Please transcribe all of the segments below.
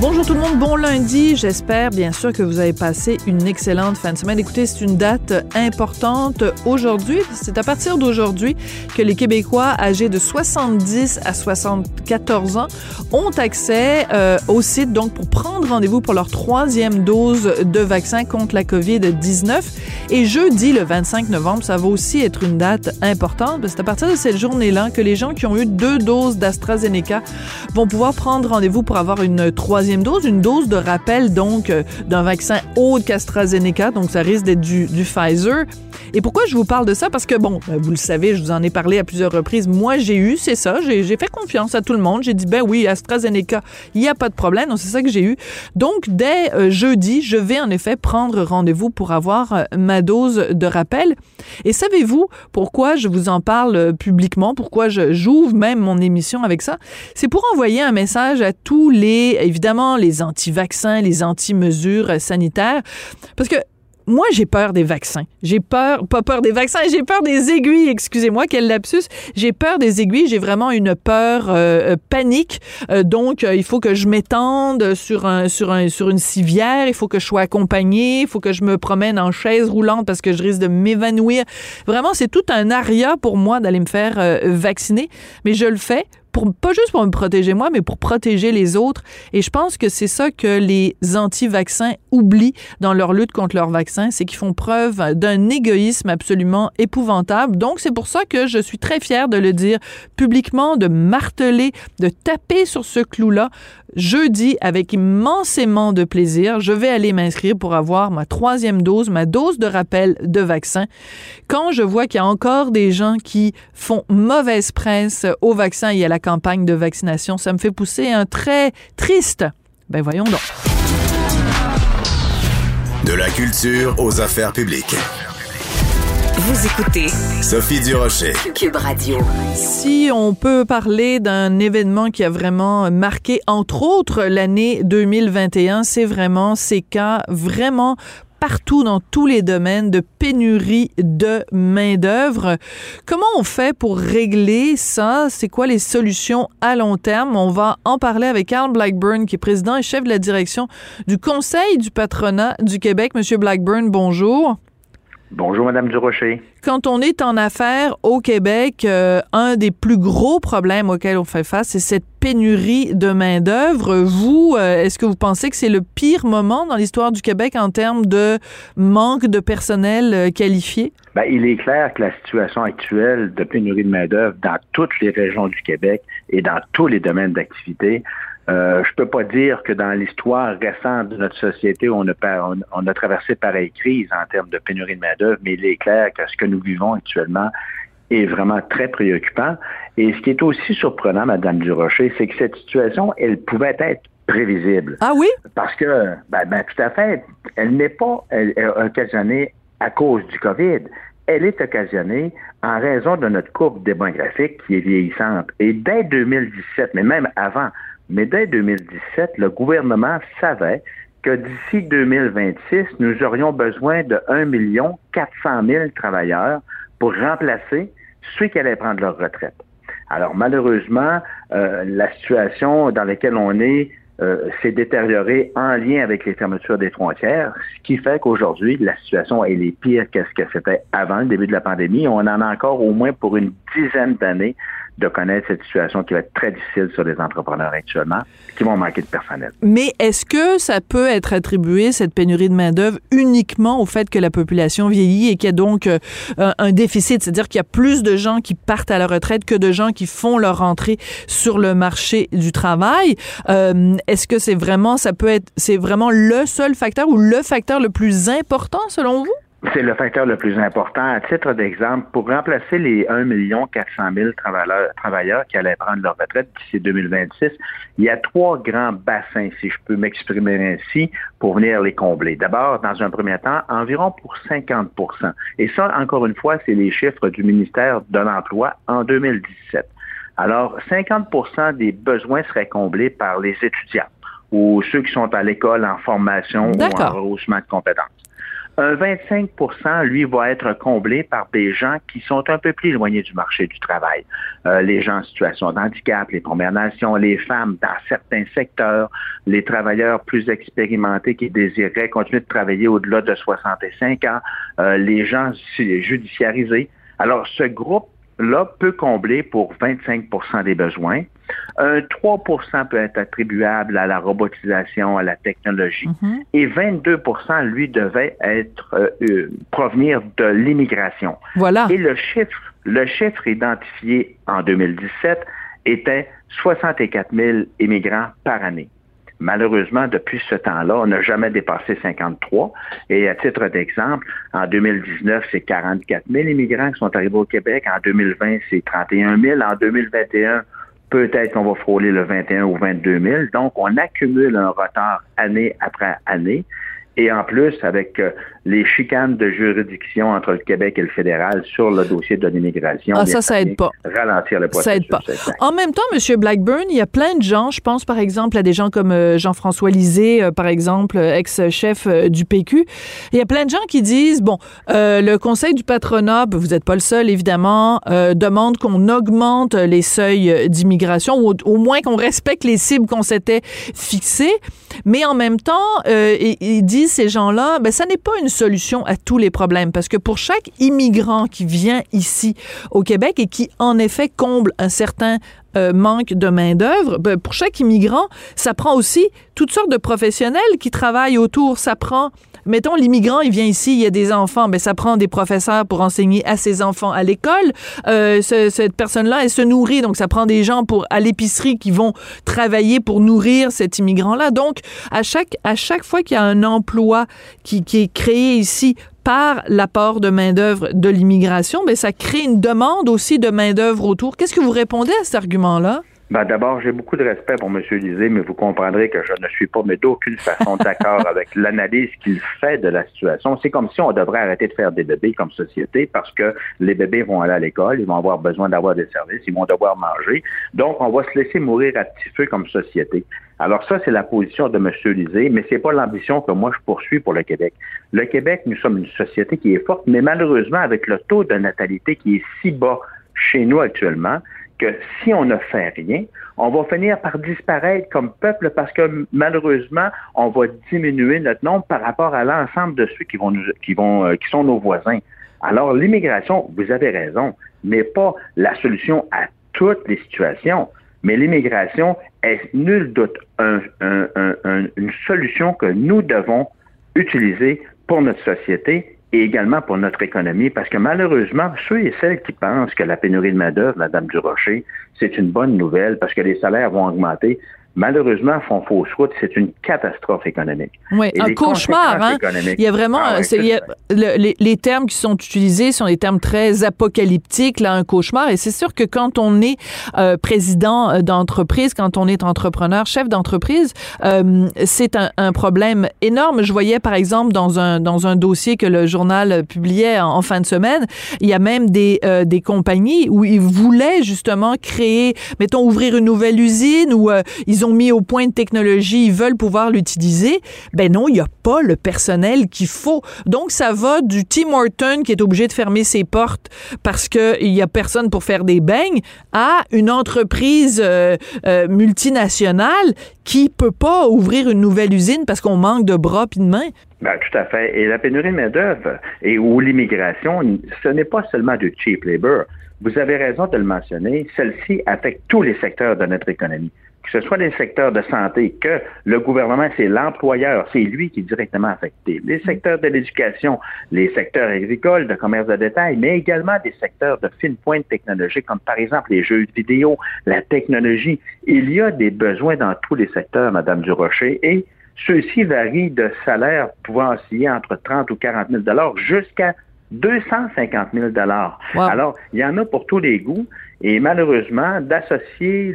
Bonjour tout le monde, bon lundi. J'espère bien sûr que vous avez passé une excellente fin de semaine. Écoutez, c'est une date importante aujourd'hui. C'est à partir d'aujourd'hui que les Québécois âgés de 70 à 74 ans ont accès euh, au site pour prendre rendez-vous pour leur troisième dose de vaccin contre la COVID-19. Et jeudi, le 25 novembre, ça va aussi être une date importante. C'est à partir de cette journée-là que les gens qui ont eu deux doses d'AstraZeneca vont pouvoir prendre rendez-vous pour avoir une troisième dose, une dose de rappel donc euh, d'un vaccin autre qu'AstraZeneca, donc ça risque d'être du, du, Pfizer. Et pourquoi je vous parle de ça? Parce que, bon, ben, vous le savez, je vous en ai parlé à plusieurs reprises. Moi, j'ai eu, c'est ça, j'ai fait confiance à tout le monde. J'ai dit, ben oui, AstraZeneca, il n'y a pas de problème. Donc, c'est ça que j'ai eu. Donc, dès euh, jeudi, je vais en effet prendre rendez-vous pour avoir euh, ma dose de rappel. Et savez-vous pourquoi je vous en parle euh, publiquement? Pourquoi j'ouvre même mon émission avec ça? C'est pour envoyer un message à tous les, évidemment, les anti-vaccins, les anti-mesures sanitaires. Parce que moi, j'ai peur des vaccins. J'ai peur, pas peur des vaccins, j'ai peur des aiguilles. Excusez-moi, quel lapsus. J'ai peur des aiguilles. J'ai vraiment une peur euh, panique. Euh, donc, euh, il faut que je m'étende sur un, sur un, sur une civière. Il faut que je sois accompagnée. Il faut que je me promène en chaise roulante parce que je risque de m'évanouir. Vraiment, c'est tout un aria pour moi d'aller me faire vacciner. Mais je le fais pas juste pour me protéger moi, mais pour protéger les autres. Et je pense que c'est ça que les anti-vaccins oublient dans leur lutte contre leur vaccin, c'est qu'ils font preuve d'un égoïsme absolument épouvantable. Donc, c'est pour ça que je suis très fière de le dire publiquement, de marteler, de taper sur ce clou-là. Jeudi, avec immensément de plaisir, je vais aller m'inscrire pour avoir ma troisième dose, ma dose de rappel de vaccin. Quand je vois qu'il y a encore des gens qui font mauvaise presse au vaccin et à la campagne de vaccination, ça me fait pousser un très triste. Ben voyons donc. De la culture aux affaires publiques. Vous écoutez Sophie Durocher. Cube Radio. Si on peut parler d'un événement qui a vraiment marqué, entre autres, l'année 2021, c'est vraiment ces cas vraiment partout dans tous les domaines de pénurie de main-d'œuvre. Comment on fait pour régler ça? C'est quoi les solutions à long terme? On va en parler avec Carl Blackburn, qui est président et chef de la direction du Conseil du patronat du Québec. Monsieur Blackburn, bonjour. Bonjour, Madame Durocher. Quand on est en affaires au Québec, euh, un des plus gros problèmes auxquels on fait face, c'est cette pénurie de main-d'œuvre. Vous, euh, est-ce que vous pensez que c'est le pire moment dans l'histoire du Québec en termes de manque de personnel euh, qualifié? Ben, il est clair que la situation actuelle de pénurie de main-d'œuvre dans toutes les régions du Québec et dans tous les domaines d'activité euh, je peux pas dire que dans l'histoire récente de notre société, on a, on, on a traversé pareille crise en termes de pénurie de main-d'œuvre, mais il est clair que ce que nous vivons actuellement est vraiment très préoccupant. Et ce qui est aussi surprenant, Madame Durocher, c'est que cette situation, elle pouvait être prévisible. Ah oui? Parce que, ben, ben tout à fait, elle n'est pas elle, elle, occasionnée à cause du COVID. Elle est occasionnée en raison de notre courbe démographique qui est vieillissante. Et dès 2017, mais même avant, mais dès 2017, le gouvernement savait que d'ici 2026, nous aurions besoin de 1 million 400 000 travailleurs pour remplacer ceux qui allaient prendre leur retraite. Alors malheureusement, euh, la situation dans laquelle on est euh, s'est détériorée en lien avec les fermetures des frontières, ce qui fait qu'aujourd'hui, la situation est pire que ce que c'était avant le début de la pandémie. On en a encore au moins pour une dizaine d'années de connaître cette situation qui va être très difficile sur les entrepreneurs actuellement, qui vont manquer de personnel. Mais est-ce que ça peut être attribué, cette pénurie de main-d'œuvre, uniquement au fait que la population vieillit et qu'il y a donc euh, un déficit, c'est-à-dire qu'il y a plus de gens qui partent à la retraite que de gens qui font leur entrée sur le marché du travail? Euh, est-ce que c'est vraiment, ça peut être, c'est vraiment le seul facteur ou le facteur le plus important selon vous? C'est le facteur le plus important. À titre d'exemple, pour remplacer les 1 400 000 travailleurs, travailleurs qui allaient prendre leur retraite d'ici 2026, il y a trois grands bassins, si je peux m'exprimer ainsi, pour venir les combler. D'abord, dans un premier temps, environ pour 50% Et ça, encore une fois, c'est les chiffres du ministère de l'Emploi en 2017. Alors, 50% des besoins seraient comblés par les étudiants ou ceux qui sont à l'école en formation ou en rehaussement de compétences. Un 25% lui, va être comblé par des gens qui sont un peu plus éloignés du marché du travail. Euh, les gens en situation de handicap, les Premières Nations, les femmes dans certains secteurs, les travailleurs plus expérimentés qui désiraient continuer de travailler au-delà de 65 ans, euh, les gens judiciarisés. Alors, ce groupe là peut combler pour 25% des besoins. Un 3% peut être attribuable à la robotisation, à la technologie. Mhm. Et 22% lui, devait être euh, euh, provenir de l'immigration. Voilà. Et le chiffre, le chiffre identifié en 2017 était 64 000 immigrants par année. Malheureusement, depuis ce temps-là, on n'a jamais dépassé 53. Et à titre d'exemple, en 2019, c'est 44 000 immigrants qui sont arrivés au Québec. En 2020, c'est 31 000. En 2021, peut-être qu'on va frôler le 21 ou 22 000. Donc, on accumule un retard année après année. Et en plus, avec euh, les chicanes de juridiction entre le Québec et le fédéral sur le dossier de l'immigration. Ah, ça, ça aide pas. Ralentir le processus. Ça aide pas. En même temps, M. Blackburn, il y a plein de gens, je pense par exemple à des gens comme euh, Jean-François Lisée, euh, par exemple, ex-chef du PQ. Il y a plein de gens qui disent, bon, le Conseil du patronat, ben, vous n'êtes pas le seul, évidemment, demande qu'on augmente les seuils d'immigration, ou au, moins qu'on respecte les cibles qu'on s'était fixées. Mais en même temps, ils disent ces gens-là, ben, ça n'est pas une solution à tous les problèmes parce que pour chaque immigrant qui vient ici au Québec et qui, en effet, comble un certain euh, manque de main-d'œuvre, ben, pour chaque immigrant, ça prend aussi toutes sortes de professionnels qui travaillent autour. Ça prend mettons, l'immigrant, il vient ici, il y a des enfants, ben ça prend des professeurs pour enseigner à ses enfants à l'école. Euh, cette personne-là, elle se nourrit, donc ça prend des gens pour à l'épicerie qui vont travailler pour nourrir cet immigrant-là. Donc, à chaque, à chaque fois qu'il y a un emploi qui, qui est créé ici par l'apport de main-d'œuvre de l'immigration, ben ça crée une demande aussi de main-d'œuvre autour. Qu'est-ce que vous répondez à cet argument-là? Ben, D'abord, j'ai beaucoup de respect pour M. Lisée, mais vous comprendrez que je ne suis pas, mais d'aucune façon d'accord avec l'analyse qu'il fait de la situation. C'est comme si on devrait arrêter de faire des bébés comme société parce que les bébés vont aller à l'école, ils vont avoir besoin d'avoir des services, ils vont devoir manger. Donc, on va se laisser mourir à petit feu comme société. Alors ça, c'est la position de M. Lisée, mais c'est pas l'ambition que moi je poursuis pour le Québec. Le Québec, nous sommes une société qui est forte, mais malheureusement, avec le taux de natalité qui est si bas chez nous actuellement, que si on ne fait rien, on va finir par disparaître comme peuple parce que malheureusement, on va diminuer notre nombre par rapport à l'ensemble de ceux qui vont euh, qui sont nos voisins. Alors, l'immigration, vous avez raison, n'est pas la solution à toutes les situations, mais l'immigration est nul doute une solution que nous devons utiliser pour notre société et également pour notre économie, parce que malheureusement, ceux et celles qui pensent que la pénurie de main-d'œuvre, Madame Durocher, c'est une bonne nouvelle parce que les salaires vont augmenter, malheureusement, font fausse route. C'est une catastrophe économique. Oui, un cauchemar. Hein? Il y a vraiment ah les, termes qui sont utilisés sont des termes très apocalyptiques, là, un cauchemar. Et c'est sûr que quand on est euh, président euh, d'entreprise, quand on est entrepreneur, chef d'entreprise, euh, c'est un, problème énorme. Je voyais, par exemple, dans un, dans un dossier que le journal publiait en, fin de semaine, il y a même des, des compagnies où ils voulaient justement créer, mettons, ouvrir une nouvelle usine où ils ont ont mis au point de technologie, ils veulent pouvoir l'utiliser. Ben non, il n'y a pas le personnel qu'il faut. Donc, ça va du Tim Horton qui est obligé de fermer ses portes parce qu'il n'y a personne pour faire des beignes à une entreprise euh, euh, multinationale qui peut pas ouvrir une nouvelle usine parce qu'on manque de bras puis de mains. Ben, tout à fait. Et la pénurie de main-d'œuvre et ou l'immigration, ce n'est pas seulement du cheap labor. Vous avez raison de le mentionner. Celle-ci affecte tous les secteurs de notre économie que ce soit les secteurs de santé, que le gouvernement, c'est l'employeur, c'est lui qui est directement affecté, les secteurs de l'éducation, les secteurs agricoles, de commerce de détail, mais également des secteurs de fine pointe technologique, comme par exemple les jeux vidéo, la technologie. Il y a des besoins dans tous les secteurs, Madame Durocher, et ceux-ci varient de salaires pouvant osciller entre 30 ou 40 000 dollars jusqu'à 250 000 dollars. Alors, il y en a pour tous les goûts. Et malheureusement, d'associer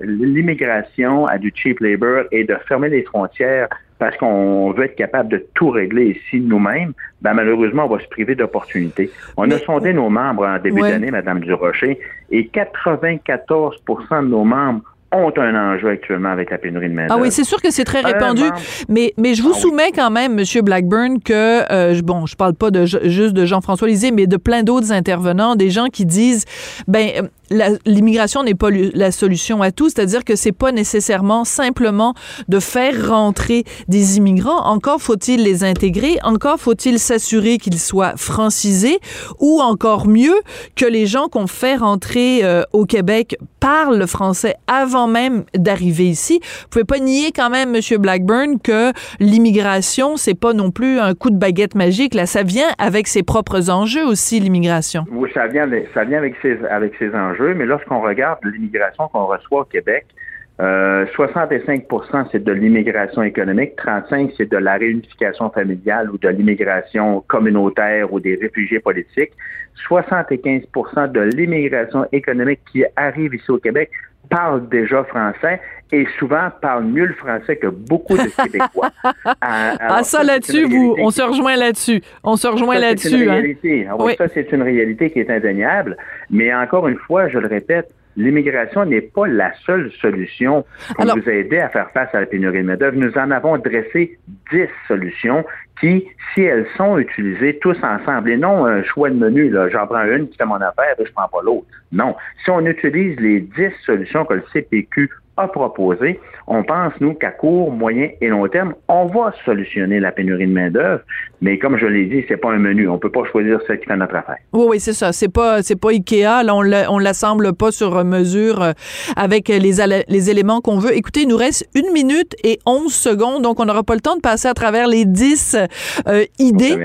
l'immigration à du cheap labor et de fermer les frontières parce qu'on veut être capable de tout régler ici nous-mêmes, ben malheureusement, on va se priver d'opportunités. On a sondé nos membres en début d'année, Madame Durocher, et 94% de nos membres ont un enjeu actuellement avec la pénurie de main Ah oui, c'est sûr que c'est très répandu, mais, mais je vous ah soumets quand même, Monsieur Blackburn, que, euh, bon, je parle pas de, juste de Jean-François Lisée, mais de plein d'autres intervenants, des gens qui disent, ben, l'immigration n'est pas la solution à tout, c'est-à-dire que c'est pas nécessairement simplement de faire rentrer des immigrants, encore faut-il les intégrer, encore faut-il s'assurer qu'ils soient francisés, ou encore mieux, que les gens qu'on fait rentrer euh, au Québec parlent le français avant même d'arriver ici. Vous pouvez pas nier quand même, Monsieur Blackburn, que l'immigration, c'est pas non plus un coup de baguette magique. Là, ça vient avec ses propres enjeux aussi, l'immigration. Oui, ça vient, ça vient avec ses, avec ses enjeux, mais lorsqu'on regarde l'immigration qu'on reçoit au Québec, 65% euh, c'est de l'immigration économique, 35 c'est de la réunification familiale ou de l'immigration communautaire ou des réfugiés politiques. 75% de l'immigration économique qui arrive ici au Québec parle déjà français et souvent parle mieux le français que beaucoup de Québécois. ah, ça là-dessus, vous, on se rejoint là-dessus. On se rejoint là-dessus. C'est une hein. réalité. Ah ça, c'est une réalité qui est indéniable. Mais encore une fois, je le répète, l'immigration n'est pas la seule solution pour nous aider à faire face à la pénurie de main-d'œuvre. Nous en avons dressé dix solutions qui, si elles sont utilisées tous ensemble, et non un choix de menu, là, j'en prends une qui fait mon affaire et je prends pas l'autre. Non. Si on utilise les dix solutions que le CPQ a proposé, on pense, nous, qu'à court, moyen et long terme, on va solutionner la pénurie de main-d'œuvre. Mais comme je l'ai dit, c'est pas un menu. On peut pas choisir ce qui fait notre affaire. Oui, oui, c'est ça. C'est pas, c'est pas Ikea. Là, on l'assemble pas sur mesure euh, avec les, les éléments qu'on veut. Écoutez, il nous reste une minute et onze secondes, donc on n'aura pas le temps de passer à travers les dix euh, idées.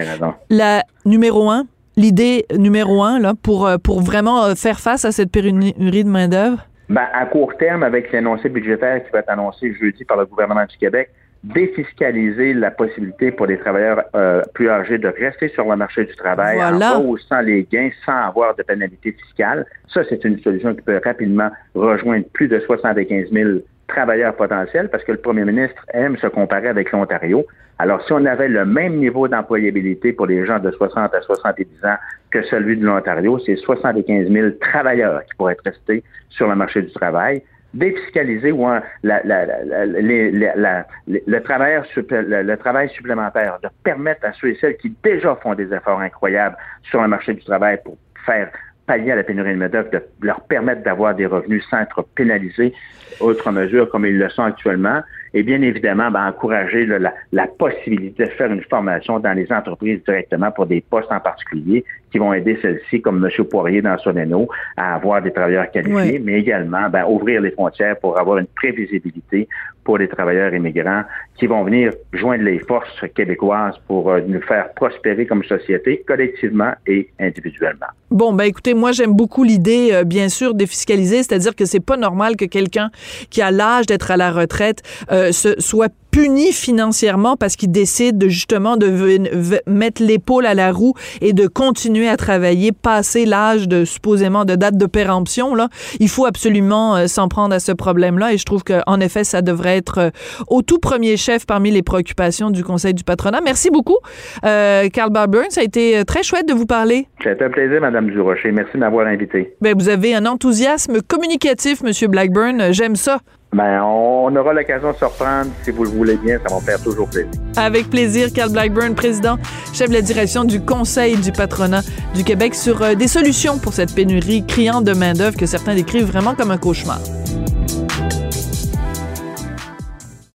La numéro un, l'idée numéro un, là, pour, euh, pour vraiment faire face à cette pénurie de main-d'œuvre? Ben, à court terme, avec l'énoncé budgétaire qui va être annoncé jeudi par le gouvernement du Québec, défiscaliser la possibilité pour les travailleurs euh, plus âgés de rester sur le marché du travail en haussant les gains sans avoir de pénalité fiscale. Ça, c'est une solution qui peut rapidement rejoindre plus de 75 000 travailleurs potentiels parce que le premier ministre aime se comparer avec l'Ontario. Alors, si on avait le même niveau d'employabilité pour les gens de 60 à 70 ans que celui de l'Ontario, c'est 75 000 travailleurs qui pourraient être restés sur le marché du travail défiscaliser ou la, le, travail, le, travail supplémentaire, de permettre à ceux et celles qui déjà font des efforts incroyables sur le marché du travail pour faire pallier à la pénurie de main-d'œuvre, de leur permettre d'avoir des revenus sans être pénalisés, autres mesures comme ils le sont actuellement, et bien évidemment, ben, encourager la, possibilité de faire une formation dans les entreprises directement pour des postes en particulier qui vont aider celles-ci, comme M. Poirier dans Soneno, à avoir des travailleurs qualifiés, mais également ben, ouvrir les frontières pour avoir une prévisibilité pour les travailleurs immigrants qui vont venir joindre les forces québécoises pour euh, nous faire prospérer comme société, collectivement et individuellement. Bon, ben écoutez, moi j'aime beaucoup l'idée, euh, bien sûr, défiscaliser, c'est-à-dire que c'est pas normal que quelqu'un qui a l'âge d'être à la retraite euh, se, soit puni financièrement parce qu'il décide de, justement de mettre l'épaule à la roue et de continuer à travailler passer l'âge de supposément de date de péremption là, il faut absolument euh, s'en prendre à ce problème-là et je trouve que en effet ça devrait être euh, au tout premier chef parmi les préoccupations du Conseil du patronat. Merci beaucoup euh, Carl Barburn, ça a été euh, très chouette de vous parler. C'était un plaisir madame Durocher, merci de m'avoir invité. Ben vous avez un enthousiasme communicatif monsieur Blackburn, j'aime ça. Ben, on aura l'occasion de se reprendre. Si vous le voulez bien, ça va me faire toujours plaisir. Avec plaisir, Carl Blackburn, président, chef de la direction du Conseil du patronat du Québec sur euh, des solutions pour cette pénurie criante de main-d'œuvre que certains décrivent vraiment comme un cauchemar.